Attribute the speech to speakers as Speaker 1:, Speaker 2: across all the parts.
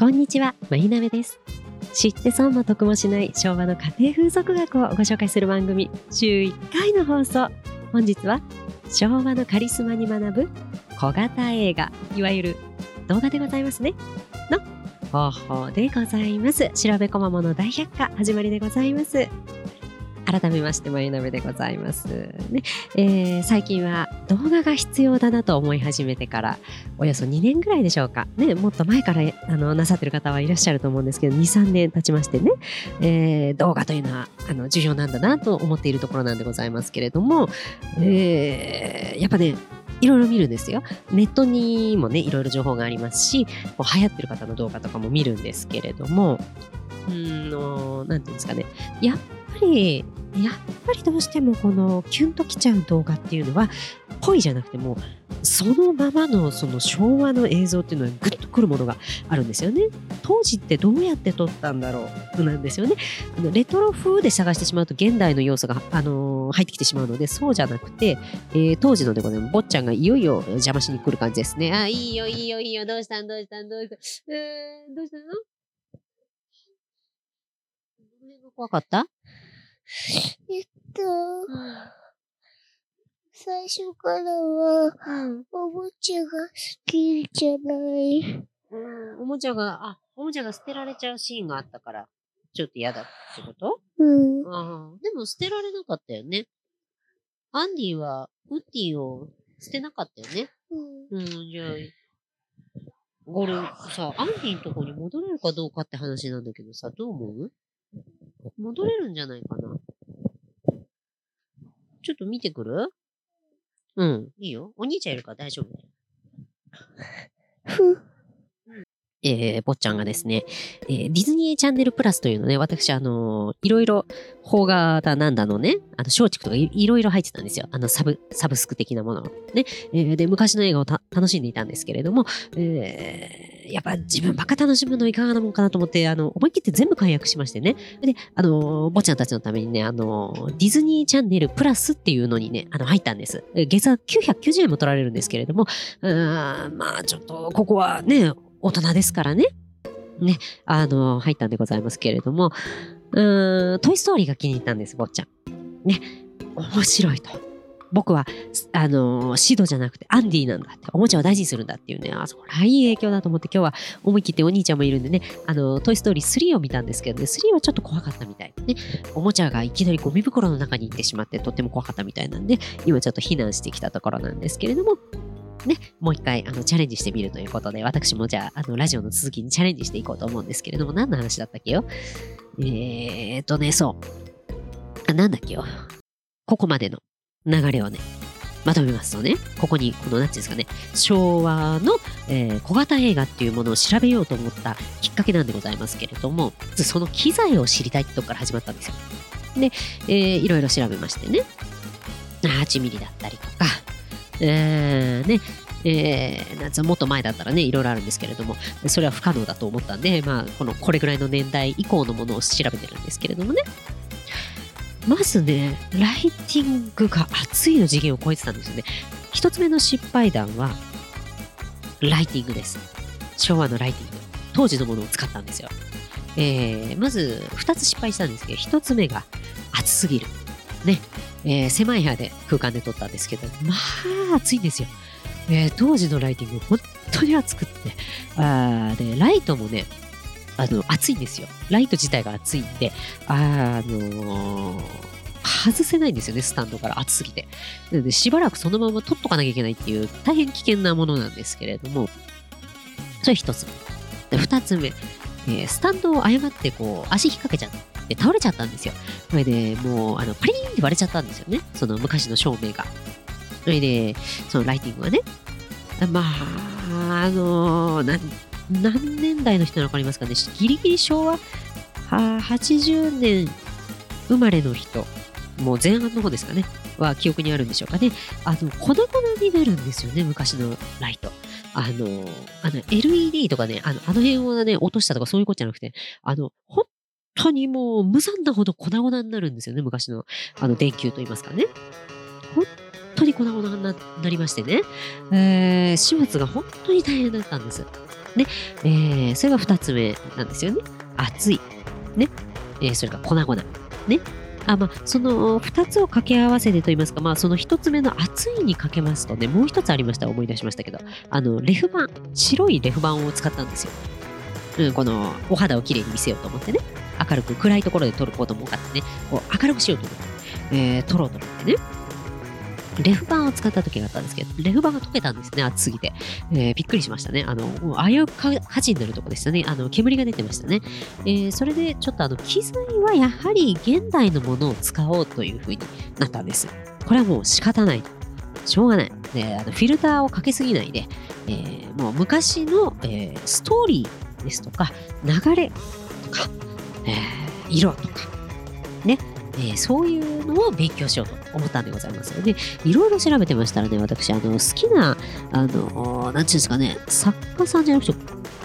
Speaker 1: こんにちは、まゆなべです。知って損も得もしない昭和の家庭風俗学をご紹介する番組、週1回の放送。本日は、昭和のカリスマに学ぶ小型映画、いわゆる動画でございますね。の方法でございます。調べこまもの大百科、始まりでございます。改めまして、まゆなべでございます。ねえー最近は動画が必要だなと思い始めてから、およそ2年ぐらいでしょうか。ね、もっと前からあのなさってる方はいらっしゃると思うんですけど、2、3年経ちましてね、えー動画というのはあの重要なんだなと思っているところなんでございますけれども、えーやっぱね、いろいろ見るんですよ。ネットにもね、いろいろ情報がありますし、こう流行ってる方の動画とかも見るんですけれども、うーんの、なんていうんですかね、やっぱり、やっぱりどうしてもこのキュンときちゃう動画っていうのは、ぽいじゃなくても、そのままのその昭和の映像っていうのはグッとくるものがあるんですよね。当時ってどうやって撮ったんだろうなんですよね。あのレトロ風で探してしまうと現代の要素が、あのー入ってきてしまうのでそうじゃなくて、えー当時のでございます坊ちゃんがいよいよ邪魔しに来る感じですね。あ、いいよいいよいいよどうしたん？どうしたん？どうしたんえー、どうしたの？怖かった？
Speaker 2: えっと、最初からは、おもちゃが好きじゃない。
Speaker 1: うん、おもちゃが、あ、おもちゃが捨てられちゃうシーンがあったから、ちょっと嫌だってこと？
Speaker 2: うん。
Speaker 1: ああ、でも捨てられなかったよね。アンディは、ウッディを捨てなかったよね。
Speaker 2: うん。
Speaker 1: うん、じゃあ、これさ、アンディのとこに戻れるかどうかって話なんだけどさ、どう思う？戻れるんじゃないかなちょっと見てくる？うん、いいよ。お兄ちゃんいるから大丈夫だよ。
Speaker 2: ふ、
Speaker 1: えー、坊ちゃんがですね、えーディズニーチャンネルプラスというのね、私、あのーいろいろ、邦画だなんだのね、あの、松竹とかいろいろ入ってたんですよ。あの、サブ、サブスク的なものをね。えーで、昔の映画を楽しんでいたんですけれども、えーやっぱ自分ばっか楽しむのいかがなもんかなと思って、あの、思い切って全部解約しましてね。で、あのー、坊ちゃんたちのためにね、あのーディズニーチャンネルプラスっていうのにね、あの、入ったんです。月額990円も取られるんですけれども、うーん、まあ、ちょっと、ここはね、大人ですからね。ね、あの、入ったんでございますけれども、うん、トイストーリーが気に入ったんです、坊ちゃん。ね、面白いと。僕は、あの、シドじゃなくてアンディなんだって、おもちゃを大事にするんだっていうね、あ、そりゃいい影響だと思って今日は思い切ってお兄ちゃんもいるんでね、あの、トイストーリー3を見たんですけどね、3はちょっと怖かったみたいでね、おもちゃがいきなりゴミ袋の中に行ってしまってとっても怖かったみたいなんで、今ちょっと避難してきたところなんですけれども、ね、もう一回あのチャレンジしてみるということで、私もじゃあ、あの、ラジオの続きにチャレンジしていこうと思うんですけれども、何の話だったっけよ？えーっとね、そう。なんだっけよ？ここまでの流れをね、まとめますとね、ここに、この、なんていうんですかね、昭和の、えー小型映画っていうものを調べようと思ったきっかけなんでございますけれども、その機材を知りたいってとこから始まったんですよ。で、えーいろいろ調べましてね、8ミリだったりとか、えーね、えーもっと前だったらね、いろいろあるんですけれども、それは不可能だと思ったんで、まあ、この、これぐらいの年代以降のものを調べてるんですけれどもね。まずね、ライティングが熱いの次元を超えてたんですよね。一つ目の失敗談は、ライティングです。昭和のライティング。当時のものを使ったんですよ。えーまず、二つ失敗したんですけど、一つ目が暑すぎる。ね。えー狭い部屋で空間で撮ったんですけど、まあ、暑いんですよ。えー当時のライティング、本当に暑くって。あで、ライトもね、あの、暑いんですよ。ライト自体が暑いんで、あのー外せないんですよね、スタンドから暑すぎて。なので、しばらくそのまま撮っとかなきゃいけないっていう、大変危険なものなんですけれども、それ一つ目。で二つ目、えースタンドを誤ってこう、足引っ掛けちゃって倒れちゃったんですよ。それで、もう、あの、パリーンって割れちゃったんですよね。その昔の照明が。それで、そのライティングはね。まあ、あのー何年代の人なのかわかりますかね。ギリギリ昭和80年生まれの人、もう前半の方ですかね。は記憶にあるんでしょうかね。あの、粉々になるんですよね、昔のライト。あの、あの、LED とかね、あの、あの辺をね、落としたとかそういうことじゃなくて、あの、本当にもう無残なほど粉々になるんですよね、昔の、あの、電球といいますかね。本当に粉々になりましてね、えー、始末が本当に大変だったんです。ね。えー、それが二つ目なんですよね。熱い。ね。えー、それから粉々。ね。あ、まあ、その二つを掛け合わせてと言いますか、まあ、その一つ目の熱いにかけますとね、もう一つありました。思い出しましたけど、あの、レフ板、白いレフ板を使ったんですよ。うん、この、お肌をきれいに見せようと思ってね。明るく、暗いところで撮ることも多かったね。こう明るくしようと思って、えー、撮ろうと思ってね。レフ板を使った時があったんですけど、レフ板が溶けたんですね、熱すぎて。えー、びっくりしましたね。あの、危うく火事になるとこでしたね。あの、煙が出てましたね。えー、それで、ちょっとあの、機材はやはり現代のものを使おうというふうになったんです。これはもう仕方ない。しょうがない。で、あのフィルターをかけすぎないで、えー、もう昔の、え、ストーリーですとか、流れとか、えー、色とか、ね、えー、そういうのを勉強しようと思ったんでございますで、いろいろ調べてましたらね、私、あの、好きな、あの、なんていうんですかね、作家さんじゃなくて、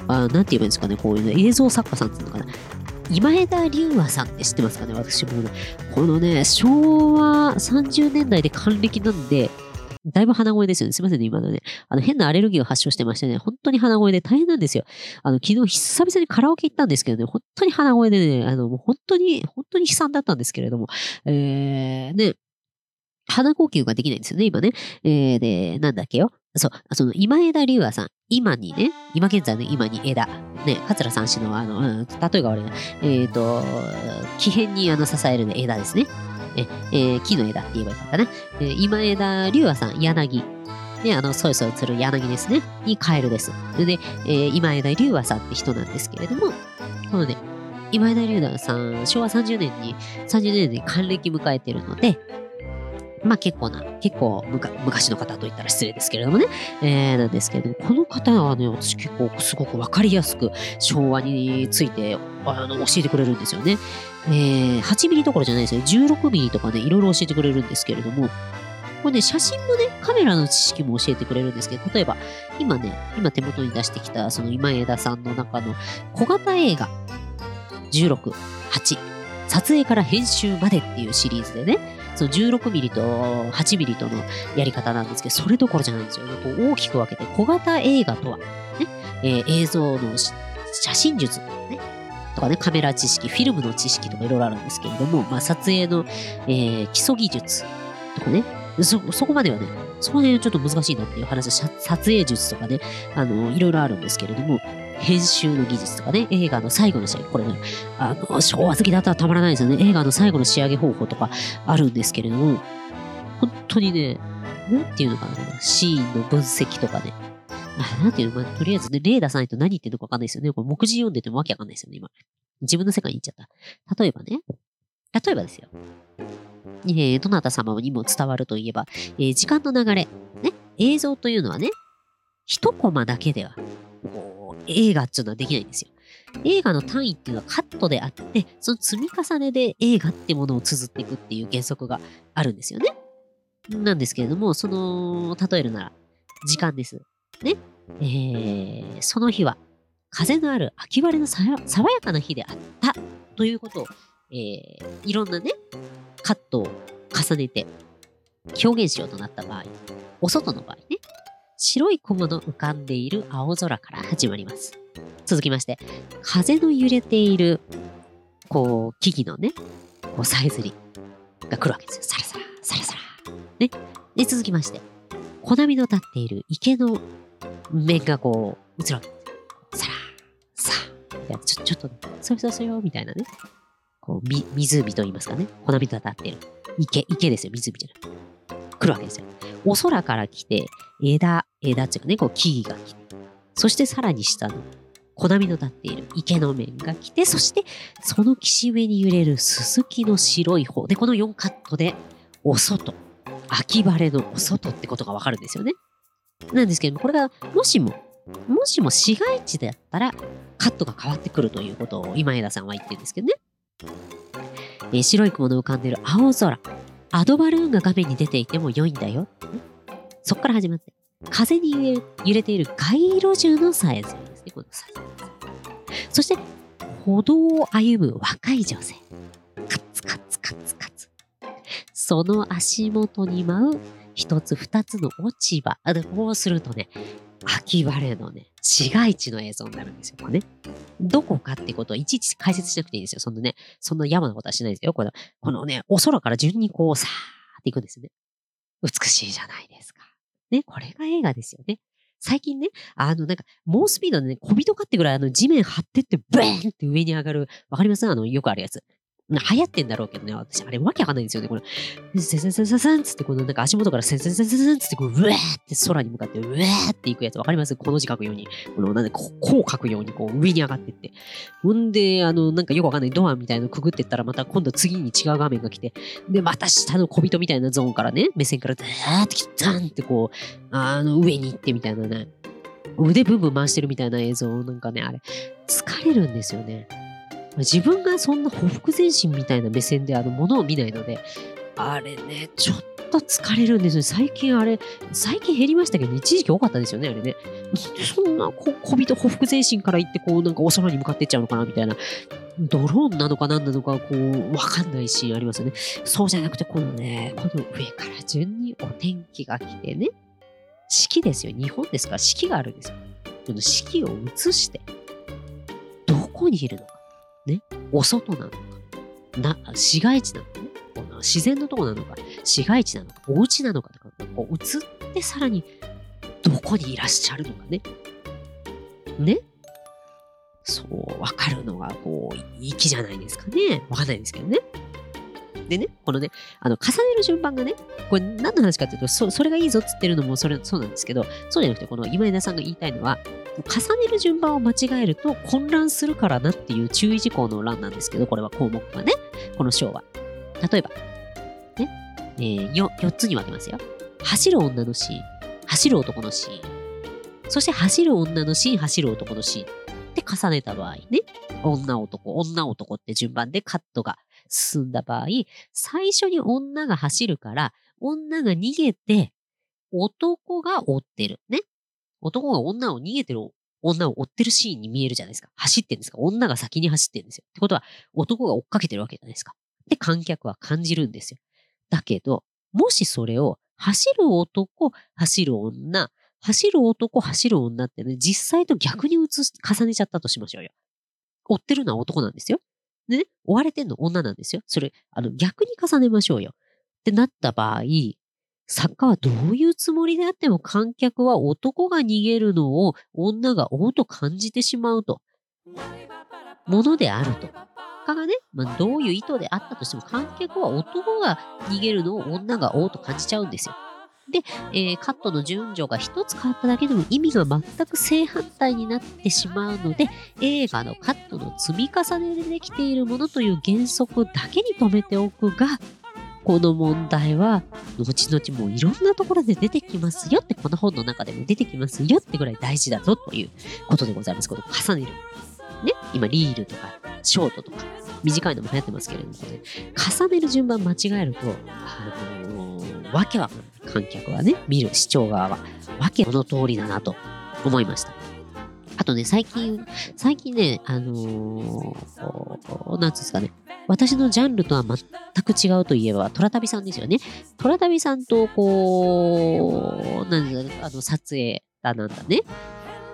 Speaker 1: あなんて言えばいいんですかね、こういうの、映像作家さんっていうのかな。今枝龍馬さんって知ってますかね私もね、このね、昭和30年代で還暦なんで、だいぶ鼻声ですよね。すいませんね、今のね。あの、変なアレルギーを発症してましてね、本当に鼻声で大変なんですよ。あの、昨日久々にカラオケ行ったんですけどね、本当に鼻声でね、あの、もう本当に、本当に悲惨だったんですけれども、えー、ね、鼻呼吸ができないんですよね、今ね。えー、で、なんだっけよ。そう、その今枝龍和さん、今にね、今現在の今に枝、ね、桂三氏のあの、うん、例えが悪いな、えっ、ー、と、奇変にあの支える、ね、枝ですね。ええー、木の枝って言えばいいかな。えー、今枝龍和さん、柳。ね、あの、そよそよする柳ですね。にカエルです。で、えー、今枝龍和さんって人なんですけれども、このね、今枝龍和さん、昭和30年に、30年に還暦迎えてるので、まあ結構な、結構昔の方と言ったら失礼ですけれどもね、えー、なんですけれども、この方はね、私結構すごくわかりやすく昭和についてあの教えてくれるんですよね。えー、8ミリどころじゃないですよ。16ミリとかね、いろいろ教えてくれるんですけれども、これね、写真もね、カメラの知識も教えてくれるんですけど、例えば、今ね、今手元に出してきた、その今枝さんの中の小型映画、16、8、撮影から編集までっていうシリーズでね、その16ミリと8ミリとのやり方なんですけど、それどころじゃないんですよね。こう大きく分けて、小型映画とは、ね、えー、映像の写真術、ね、とかね、カメラ知識、フィルムの知識とかいろいろあるんですけれども、まあ、撮影の、えー、基礎技術とかね、そ、そこまではね、そこら辺はちょっと難しいなっていう話、撮影術とかね、あの、いろいろあるんですけれども、編集の技術とかね、映画の最後の仕上げ、これね、あの、昭和好きだったらたまらないですよね。映画の最後の仕上げ方法とかあるんですけれども、本当にね、なんていうのかな、シーンの分析とかね、あなんていうの、まあ、とりあえずね、例出さないと何言ってるのかわかんないですよね。これ目次読んでてもわけわかんないですよね、今。自分の世界に行っちゃった。例えばね、例えばですよ。えー、どなた様にも伝わるといえば、えー、時間の流れ。ね、映像というのはね、一コマだけでは、映画っていうのはできないんですよ。映画の単位っていうのはカットであって、その積み重ねで映画ってものを綴っていくっていう原則があるんですよね。なんですけれども、その、例えるなら、時間です。ね。えー、その日は、風のある秋晴れの爽やかな日であったということを、えー、いろんなね、カットを重ねて表現しようとなった場合、お外の場合ね、白い雲の浮かんでいる青空から始まります。続きまして、風の揺れている、こう、木々のね、こう、さえずりが来るわけですよ。サラサラ、サラサラ。ね。で、続きまして、小波の立っている池の面がこう、映るわけです。サラ、サー。いや、ちょ、ちょっと、そよそよそよ、みたいなね。こう、み、湖と言いますかね。小波と立っている。池、池ですよ、湖じゃない。来るわけですよ。お空から来て、枝、枝っていうかね、こう木々が来て、そしてさらに下の小波の立っている池の面が来て、そしてその岸上に揺れるススキの白い方で、この4カットで、お外、秋晴れのお外ってことがわかるんですよね。なんですけども、これがもしも、もしも市街地であったら、カットが変わってくるということを今枝さんは言ってるんですけどね。えー、白い雲の浮かんでいる青空。アドバルーンが画面に出ていても良いんだよ。そっから始まって。風に揺れている街路樹のサイズですね、このサイズ。そして、歩道を歩む若い女性。カツカツカツカツ。その足元に舞う一つ二つの落ち葉。こうするとね、秋晴れのね、市街地の映像になるんですよ。これね。どこかってことはいちいち解説しなくていいんですよ。そんなね、そんな山なことはしないですよ。この、このね、お空から順にこう、さーっていくんですよね。美しいじゃないですか。ね、これが映画ですよね。最近ね、あの、なんか、猛スピードでね、小人かってぐらい、あの、地面張ってって、ブーンって上に上がる。わかりますあの、よくあるやつ。流行ってんだろうけどね、私、あれわけわかんないんですよね。これ、セセセセセンつって、このなんか足元からセセセセセンつって、こう、ウェーって空に向かって、ウェーっていくやつわかります？この字書くように。この、なんで、こう書くように、こう、上に上がってって。ほんで、あの、なんかよくわかんないドアみたいなのくぐってったら、また今度次に違う画面が来て、で、また下の小人みたいなゾーンからね、目線からダーってきて、ダンってこう、あの、上に行ってみたいなね。腕ブンブン回してるみたいな映像、なんかね、あれ、疲れるんですよね。自分がそんなほふ前進みたいな目線であのものを見ないので、あれね、ちょっと疲れるんですよ。最近あれ、最近減りましたけ？ど、一時期多かったですよね、あれね。そんなこ小人ほふ前進から行って、こうなんかお空に向かっていっちゃうのかなみたいな。ドローンなのか何なのか、こう、わかんないシーンありますよね。そうじゃなくて、このね、この上から順にお天気が来てね、四季ですよ。日本ですから四季があるんですよ。この四季を移して、どこにいるのか。ね。お外なのか。な、市街地なのかね。この自然のとこなのか。市街地なのか。お家なのかとか、こう移ってさらに、どこにいらっしゃるのかね。ね。そう、わかるのが、こう、粋じゃないですかね。わかんないですけどね。でね、このね、あの、重ねる順番がね、これ何の話かっていうと、そそれがいいぞっつってるのもそれそうなんですけど、そうじゃなくて、この今枝さんが言いたいのは、重ねる順番を間違えると混乱するからなっていう注意事項の欄なんですけど、これは項目がね、この章は。例えば、ね、えー、4, 4つに分けますよ。走る女のシーン、走る男のシーン、そして走る女のシーン、走る男のシーンって重ねた場合ね、女男、女男って順番でカットが進んだ場合、最初に女が走るから、女が逃げて、男が追ってる。ね。男が女を逃げてる女を追ってるシーンに見えるじゃないですか。走ってるんですか女が先に走ってるんですよ。ってことは、男が追っかけてるわけじゃないですか。で、観客は感じるんですよ。だけど、もしそれを、走る男、走る女、走る男、走る女ってね、実際と逆に移す、重ねちゃったとしましょうよ。追ってるのは男なんですよ。でね、追われてんの女なんですよ。それ、あの、逆に重ねましょうよ。ってなった場合、作家はどういうつもりであっても観客は男が逃げるのを女が追うと感じてしまうと。ものであると。かがね、まあ、どういう意図であったとしても観客は男が逃げるのを女が追うと感じちゃうんですよ。で、えー、カットの順序が一つ変わっただけでも意味が全く正反対になってしまうので、映画のカットの積み重ねでできているものという原則だけに留めておくが、この問題は、後々もういろんなところで出てきますよって、この本の中でも出てきますよってぐらい大事だぞということでございます。この重ねる。ね、今、リールとか、ショートとか、短いのも流行ってますけれども、ね、重ねる順番間違えると、あのー、わけは観客はね、見る視聴側は、わけこの通りだなと思いました。あとね、最近、最近ね、あのー、なんつうんですかね、私のジャンルとは全く違うといえば、トラタビさんですよね。トラタビさんと、こう、なん、あの、撮影だなんだね。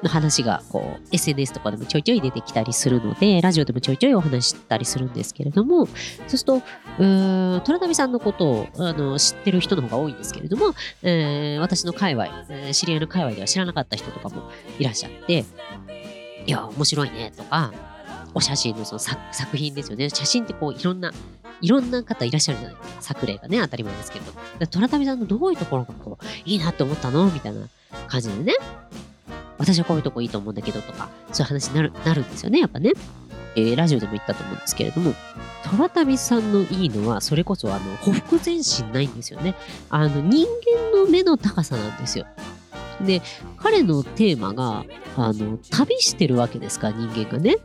Speaker 1: の話が、こう、SNS とかでもちょいちょい出てきたりするので、ラジオでもちょいちょいお話したりするんですけれども、そうすると、うーん、トラタビさんのことをあの知ってる人の方が多いんですけれども、えー、私の界隈、知り合いの界隈では知らなかった人とかもいらっしゃって、いや、面白いね、とか、お写真のその作品ですよね。写真ってこういろんな、いろんな方いらっしゃるじゃないですか。作例がね、当たり前ですけど。トラタビさんのどういうところがこう、いいなって思ったのみたいな感じでね。私はこういうとこいいと思うんだけどとか、そういう話になる、なるんですよね、やっぱね。えー、ラジオでも言ったと思うんですけれども、トラタビさんのいいのは、それこそあの、ほふ前進ないんですよね。あの、人間の目の高さなんですよ。で、彼のテーマが、あの、旅してるわけですか、人間がね。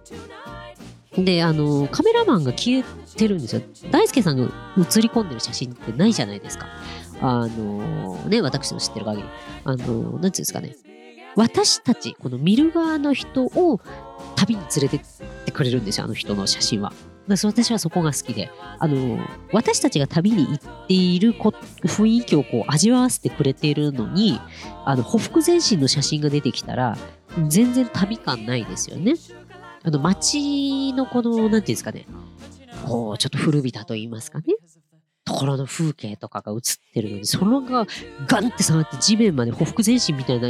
Speaker 1: で、あの、カメラマンが消えてるんですよ。大輔さんが映り込んでる写真ってないじゃないですか。あの、ね、私の知ってる限り。あの、なんていうんですかね。私たち、この見る側の人を旅に連れてってくれるんですよ、あの人の写真は。私はそこが好きで、あの、私たちが旅に行っている雰囲気をこう味わわせてくれているのに、あの、ほふ前進の写真が出てきたら、全然旅感ないですよね。あの、街のこの、なんていうんですかね、こう、ちょっと古びたと言いますかね。ところの風景とかが映ってるのに、そのがガンって下がって地面までほふ前進みたいな、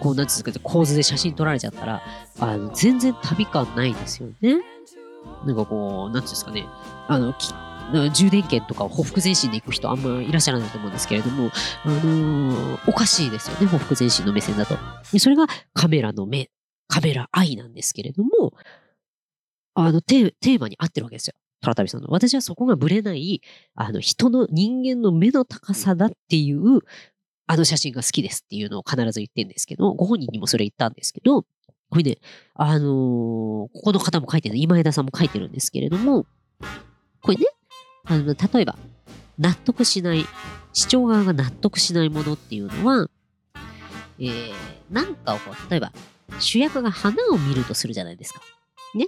Speaker 1: こう、なんていうんですかね、構図で写真撮られちゃったら、あの、全然旅感ないですよね。なんかこう、なんていうんですかね、あの、充電券とかをほふ前進で行く人あんまいらっしゃらないと思うんですけれども、あのー、おかしいですよね、ほふ前進の目線だと。それがカメラの目、カメラ愛なんですけれども、あのテ、テーマに合ってるわけですよ。トラタビさんの。私はそこがぶれない、あの、人の人間の目の高さだっていう、あの写真が好きですっていうのを必ず言ってるんですけど、ご本人にもそれ言ったんですけど、これね、あのー、ここの方も書いてる、今枝さんも書いてるんですけれども、これね、あの、例えば、納得しない、視聴側が納得しないものっていうのは、えー、なんかをこう、例えば、主役が花を見るとするじゃないですか。ね？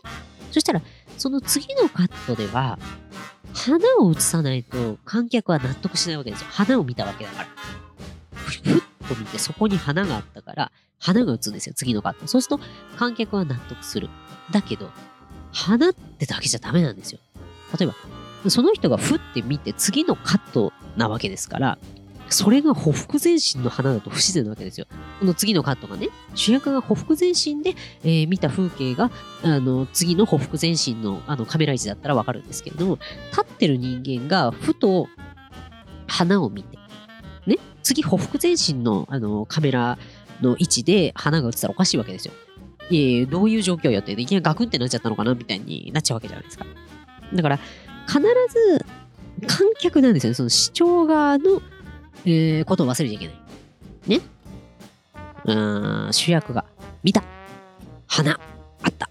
Speaker 1: そしたら、その次のカットでは、花を映さないと観客は納得しないわけですよ。花を見たわけだから。ふっと見て、そこに花があったから、花が映るんですよ、次のカット。そうすると、観客は納得する。だけど、花ってだけじゃダメなんですよ。例えば、その人がふって見て、次のカットなわけですから、それがほふ前進の花だと不自然なわけですよ。この次のカットがね、主役がほふ前進で、えー、見た風景が、あの、次のほふ前進のあのカメラ位置だったらわかるんですけれども、立ってる人間がふと花を見て、ね、次ほふ前進のあのカメラの位置で花が映ったらおかしいわけですよ。いえいえ、どういう状況やって、いきなりガクンってなっちゃったのかなみたいになっちゃうわけじゃないですか。だから、必ず観客なんですよね。その視聴側の、えー、ことを忘れちゃいけない。ね？うん、主役が見た。花。あった。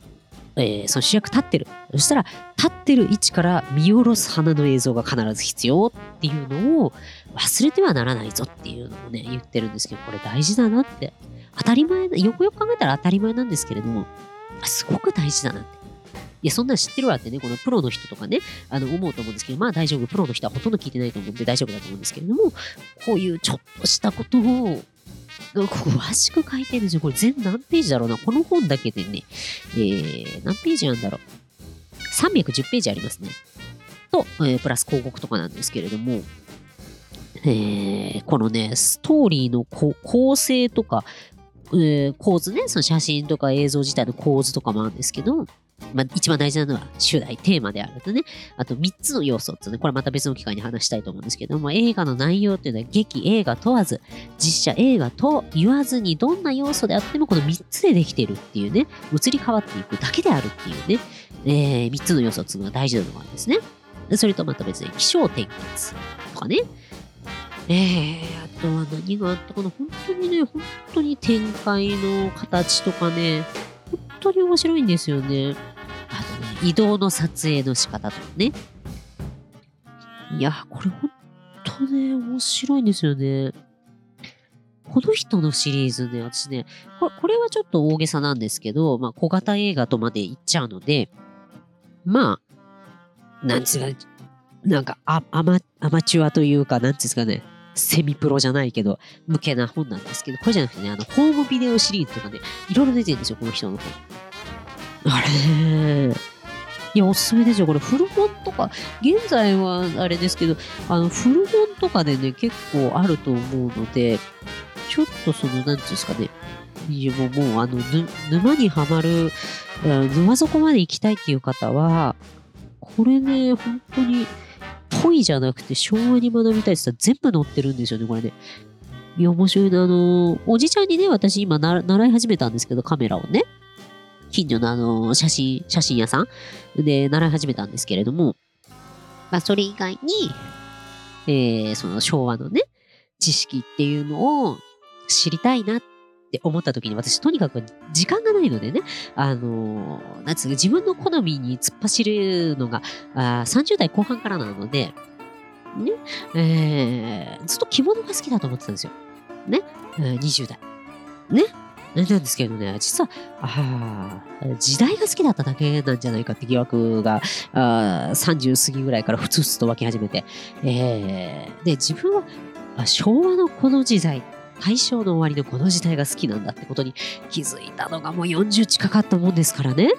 Speaker 1: えー、その主役立ってる。そしたら、立ってる位置から見下ろす花の映像が必ず必要っていうのを忘れてはならないぞっていうのをね、言ってるんですけど、これ大事だなって。当たり前、よくよく考えたら当たり前なんですけれども、すごく大事だなって。や、そんな知ってるわってね、このプロの人とかね、あの、思うと思うんですけど、まあ大丈夫。プロの人はほとんど聞いてないと思うんで大丈夫だと思うんですけれども、こういうちょっとしたことを、詳しく書いてるんですよ。これ全何ページだろうな。この本だけでね、えー、何ページなんだろう。310ページありますね。と、えー、プラス広告とかなんですけれども、えー、このね、ストーリーの構成とか、えー、構図ね、その写真とか映像自体の構図とかもあるんですけど、まあ、一番大事なのは主題、テーマであるとね、あと3つの要素ってね、これまた別の機会に話したいと思うんですけども、映画の内容っていうのは劇、映画問わず、実写映画と言わずにどんな要素であってもこの3つでできてるっていうね、移り変わっていくだけであるっていうね、えー、3つの要素っていうのが大事なのがあるんですね。それとまた別に気象転結とかね、えー、あとは何があったかな。本当にね、本当に展開の形とかね、本当に面白いんですよね。移動の撮影の仕方とかね。いや、これ本当ね、面白いんですよね。この人のシリーズね、私ね、これこれはちょっと大げさなんですけど、まあ、小型映画とまで言っちゃうので、まあ、なんつうか、なんかアマ、アマチュアというか、なんつうんですかね、セミプロじゃないけど、向けな本なんですけど、これじゃなくてね、あの、ホームビデオシリーズとかね、いろいろ出てるんですよ、この人の本。あれいや、おすすめですよ。これ、古本とか、現在はあれですけど、あの、古本とかでね、結構あると思うので、ちょっとその、なんていうんですかね、いやもう、もう、あの、沼にはまる、沼底まで行きたいっていう方は、これね、本当に、ぽいじゃなくて昭和に学びたいって言ったら全部載ってるんですよね、これね。いや、面白いな。あの、おじちゃんにね、私今習い始めたんですけど、カメラをね。近所のあの、写真、写真屋さん？で習い始めたんですけれども、まあ、それ以外に、えー、その昭和のね、知識っていうのを知りたいなって思った時に私とにかく時間がないのでね、あのー、なんつうか自分の好みに突っ走るのがあ30代後半からなので、ね、えー、ずっと着物が好きだと思ってたんですよ。ね、えー、20代。ね、なんですけどね、実は、あ時代が好きだっただけなんじゃないかって疑惑が、あ30過ぎぐらいからふつふつと湧き始めて、えー、で、自分は昭和のこの時代、大正の終わりのこの時代が好きなんだってことに気づいたのがもう40近かったもんですからね。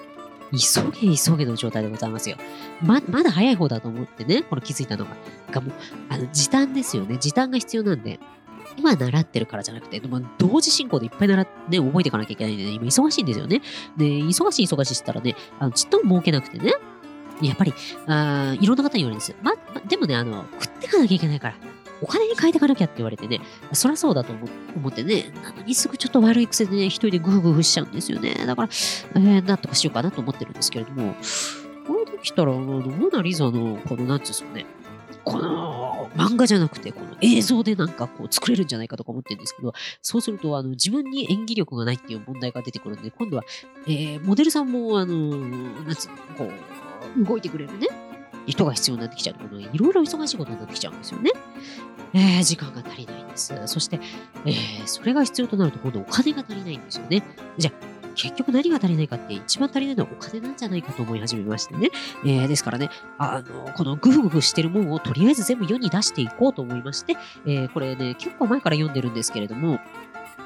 Speaker 1: 急げ急げの状態でございますよ。ま、まだ早い方だと思ってね、これ気づいたのが。がもう、あの、時短ですよね。時短が必要なんで、今習ってるからじゃなくて、まあ、同時進行でいっぱい習って、ね、覚えていかなきゃいけないんでね、今忙しいんですよね。で、忙しい忙しいしたらね、あのちっとも儲けなくてね、やっぱり、あいろんな方に言われるんですよ。ま、ま、でもね、あの、食っていかなきゃいけないから。お金に変えていかなきゃって言われてね、そりゃそうだと思ってね、なのにすぐちょっと悪い癖でね、一人でグフグフしちゃうんですよね。だから、えー、なんとかしようかなと思ってるんですけれども、これできたら、あの、モナリザの、この、なんていうんですかね、この漫画じゃなくて、この映像でなんかこう作れるんじゃないかとか思ってるんですけど、そうすると、あの、自分に演技力がないっていう問題が出てくるんで、今度は、えー、モデルさんも、あの、なんつうの、こう、動いてくれるね、人が必要になってきちゃうと、いろいろ忙しいことになってきちゃうんですよね。えー、時間が足りないんです。そして、えー、それが必要となると今度お金が足りないんですよね。じゃあ、結局何が足りないかって一番足りないのはお金なんじゃないかと思い始めましてね。えー、ですからね、あの、このグフグフしてるもんをとりあえず全部世に出していこうと思いまして、えー、これね、結構前から読んでるんですけれども、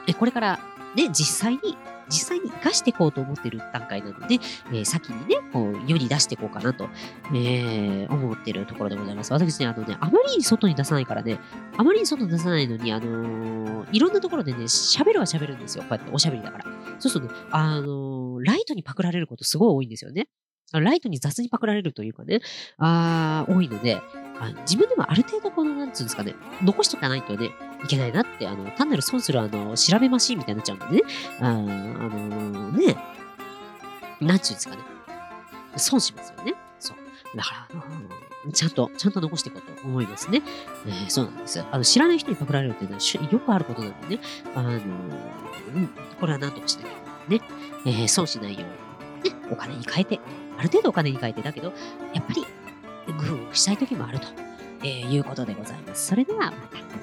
Speaker 1: えこれからね、実際に実際に活かしていこうと思ってる段階なので、えー、先にね、こう、世に出していこうかなと、えー、思ってるところでございます。私ね、あのね、あまりに外に出さないからね、あまりに外に出さないのに、あのー、いろんなところでね、喋るは喋るんですよ。こうやっておしゃべりだから。そうするとね、あのライトにパクられることすごい多いんですよね。ライトに雑にパクられるというかね、あ多いので、あ自分でもある程度この、なんつうんですかね、残しとかないとね、いけないなって、あの、単なる損する、あの、調べマシーンみたいになっちゃうんでね、あ、あのー、ね、なんちゅうんですかね、損しますよね。そう。だから、あのちゃんと、ちゃんと残していこうと思いますね。えー、そうなんです。あの、知らない人にパクられるっていうのはよくあることなんでね、あのー、うん、これは何とかしなきゃいけないね。えー、損しないように、ね、お金に変えて、ある程度お金に変えて、だけど、やっぱり、工夫したい時もあると、えー、いうことでございます。それではまた。